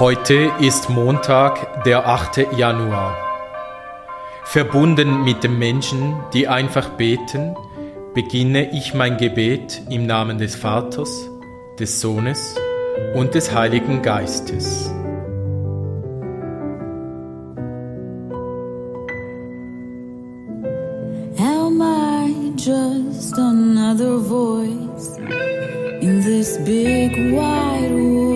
Heute ist Montag, der 8. Januar. Verbunden mit den Menschen, die einfach beten, beginne ich mein Gebet im Namen des Vaters, des Sohnes und des Heiligen Geistes. Am I just another voice in this big wide world?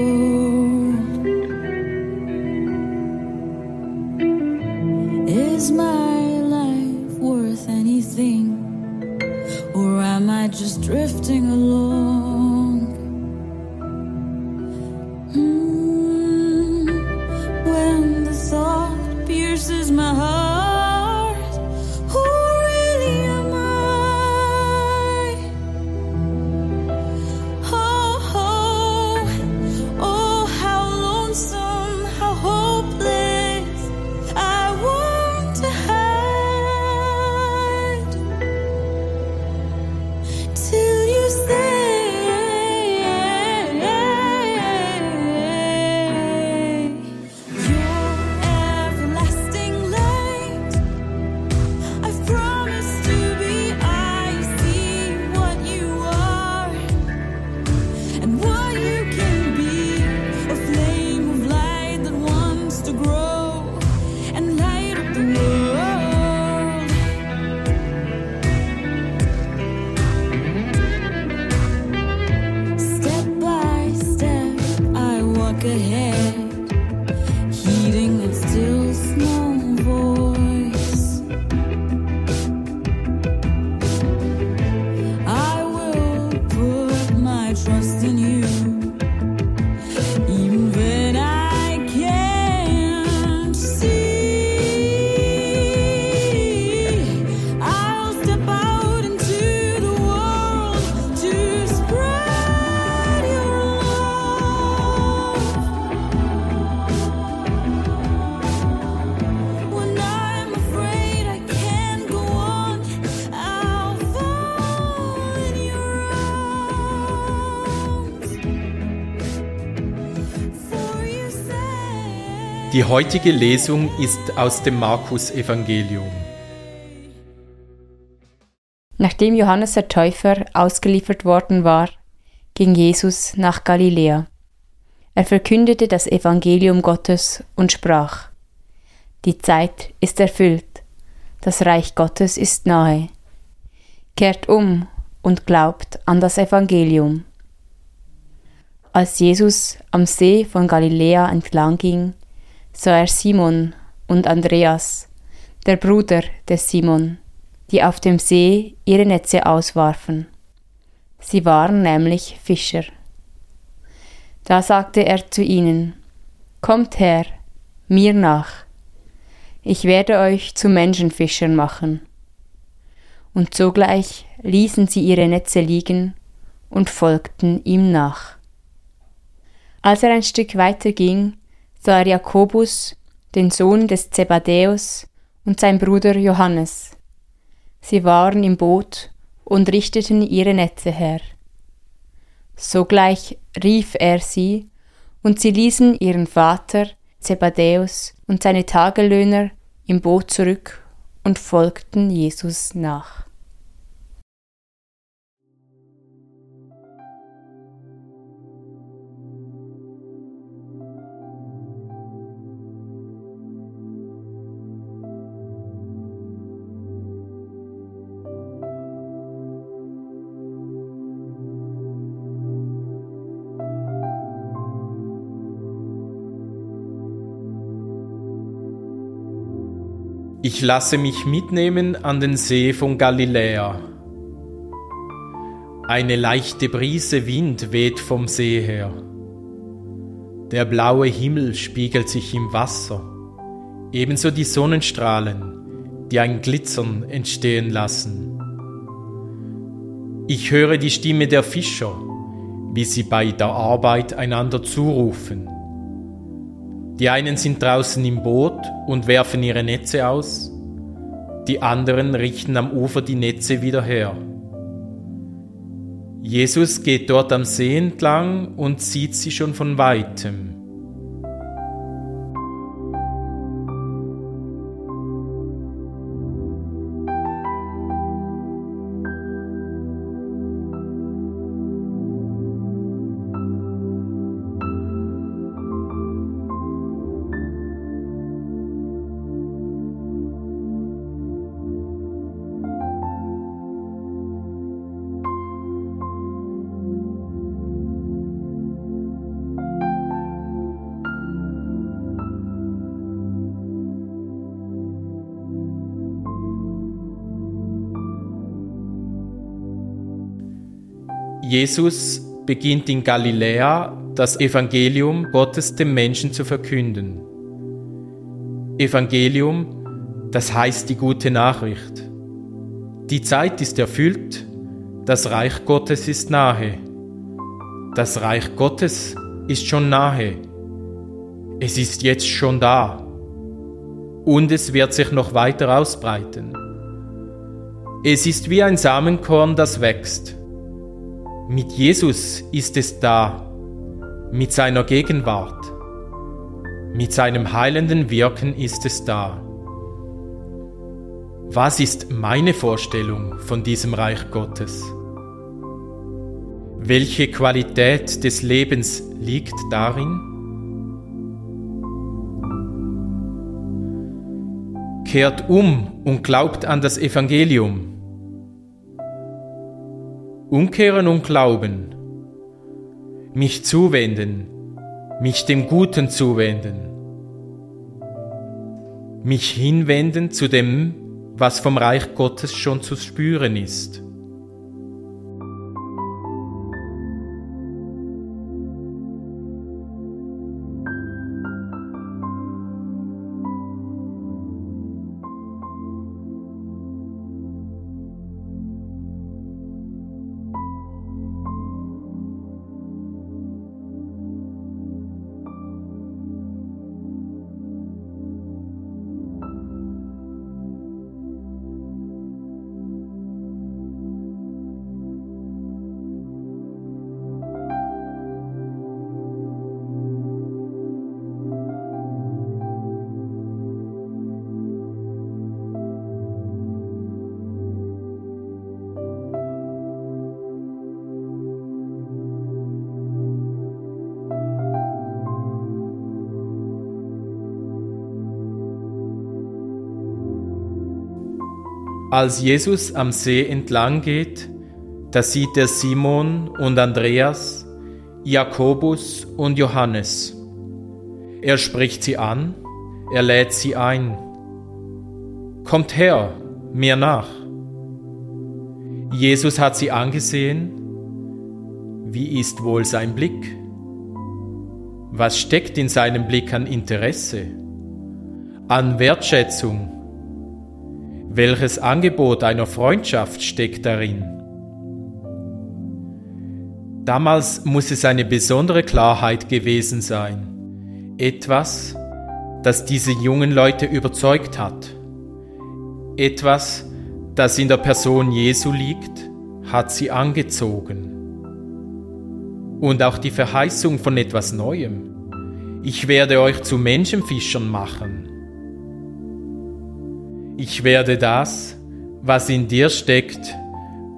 落。Die heutige Lesung ist aus dem Markus-Evangelium. Nachdem Johannes der Täufer ausgeliefert worden war, ging Jesus nach Galiläa. Er verkündete das Evangelium Gottes und sprach, Die Zeit ist erfüllt, das Reich Gottes ist nahe. Kehrt um und glaubt an das Evangelium. Als Jesus am See von Galiläa entlang ging, sah er Simon und Andreas, der Bruder des Simon, die auf dem See ihre Netze auswarfen. Sie waren nämlich Fischer. Da sagte er zu ihnen, Kommt her, mir nach, ich werde euch zu Menschenfischern machen. Und sogleich ließen sie ihre Netze liegen und folgten ihm nach. Als er ein Stück weiter ging, sah er Jakobus, den Sohn des Zebadäus, und sein Bruder Johannes. Sie waren im Boot und richteten ihre Netze her. Sogleich rief er sie, und sie ließen ihren Vater Zebadäus und seine Tagelöhner im Boot zurück und folgten Jesus nach. Ich lasse mich mitnehmen an den See von Galiläa. Eine leichte Brise Wind weht vom See her. Der blaue Himmel spiegelt sich im Wasser, ebenso die Sonnenstrahlen, die ein Glitzern entstehen lassen. Ich höre die Stimme der Fischer, wie sie bei der Arbeit einander zurufen. Die einen sind draußen im Boot und werfen ihre Netze aus, die anderen richten am Ufer die Netze wieder her. Jesus geht dort am See entlang und sieht sie schon von weitem. Jesus beginnt in Galiläa das Evangelium Gottes dem Menschen zu verkünden. Evangelium, das heißt die gute Nachricht. Die Zeit ist erfüllt, das Reich Gottes ist nahe. Das Reich Gottes ist schon nahe. Es ist jetzt schon da. Und es wird sich noch weiter ausbreiten. Es ist wie ein Samenkorn, das wächst. Mit Jesus ist es da, mit seiner Gegenwart. Mit seinem heilenden Wirken ist es da. Was ist meine Vorstellung von diesem Reich Gottes? Welche Qualität des Lebens liegt darin? Kehrt um und glaubt an das Evangelium. Umkehren und glauben. Mich zuwenden, mich dem Guten zuwenden. Mich hinwenden zu dem, was vom Reich Gottes schon zu spüren ist. Als Jesus am See entlang geht, da sieht er Simon und Andreas, Jakobus und Johannes. Er spricht sie an, er lädt sie ein. Kommt her, mir nach. Jesus hat sie angesehen. Wie ist wohl sein Blick? Was steckt in seinem Blick an Interesse, an Wertschätzung? Welches Angebot einer Freundschaft steckt darin? Damals muss es eine besondere Klarheit gewesen sein. Etwas, das diese jungen Leute überzeugt hat. Etwas, das in der Person Jesu liegt, hat sie angezogen. Und auch die Verheißung von etwas Neuem. Ich werde euch zu Menschenfischern machen. Ich werde das, was in dir steckt,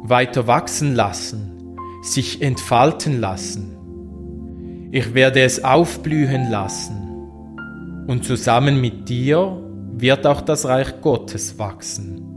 weiter wachsen lassen, sich entfalten lassen. Ich werde es aufblühen lassen. Und zusammen mit dir wird auch das Reich Gottes wachsen.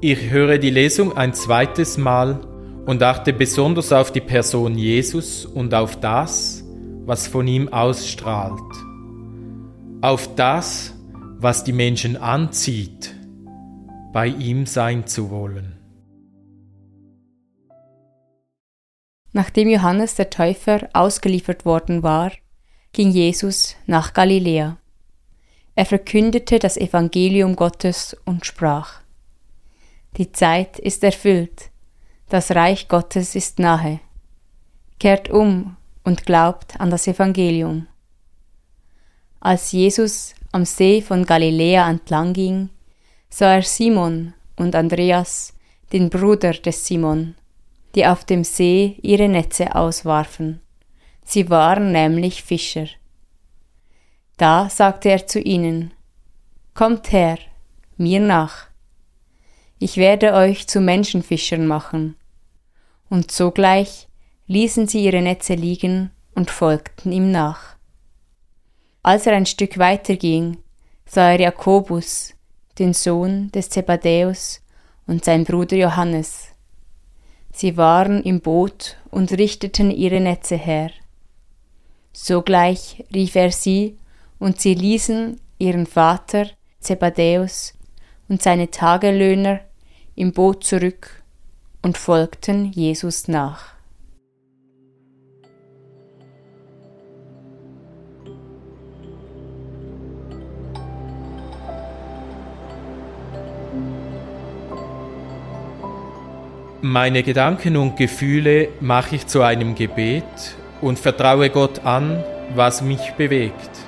Ich höre die Lesung ein zweites Mal und achte besonders auf die Person Jesus und auf das, was von ihm ausstrahlt. Auf das, was die Menschen anzieht, bei ihm sein zu wollen. Nachdem Johannes der Täufer ausgeliefert worden war, ging Jesus nach Galiläa. Er verkündete das Evangelium Gottes und sprach, Die Zeit ist erfüllt, das Reich Gottes ist nahe. Kehrt um und glaubt an das Evangelium. Als Jesus am See von Galiläa entlang ging, sah er Simon und Andreas, den Bruder des Simon, die auf dem See ihre Netze auswarfen. Sie waren nämlich Fischer. Da sagte er zu ihnen, Kommt her, mir nach. Ich werde euch zu Menschenfischern machen. Und sogleich ließen sie ihre Netze liegen und folgten ihm nach. Als er ein Stück weiter ging, sah er Jakobus, den Sohn des Zebadäus, und sein Bruder Johannes. Sie waren im Boot und richteten ihre Netze her. Sogleich rief er sie, und sie ließen ihren Vater Zebadäus und seine Tagelöhner im Boot zurück und folgten Jesus nach. Meine Gedanken und Gefühle mache ich zu einem Gebet und vertraue Gott an, was mich bewegt.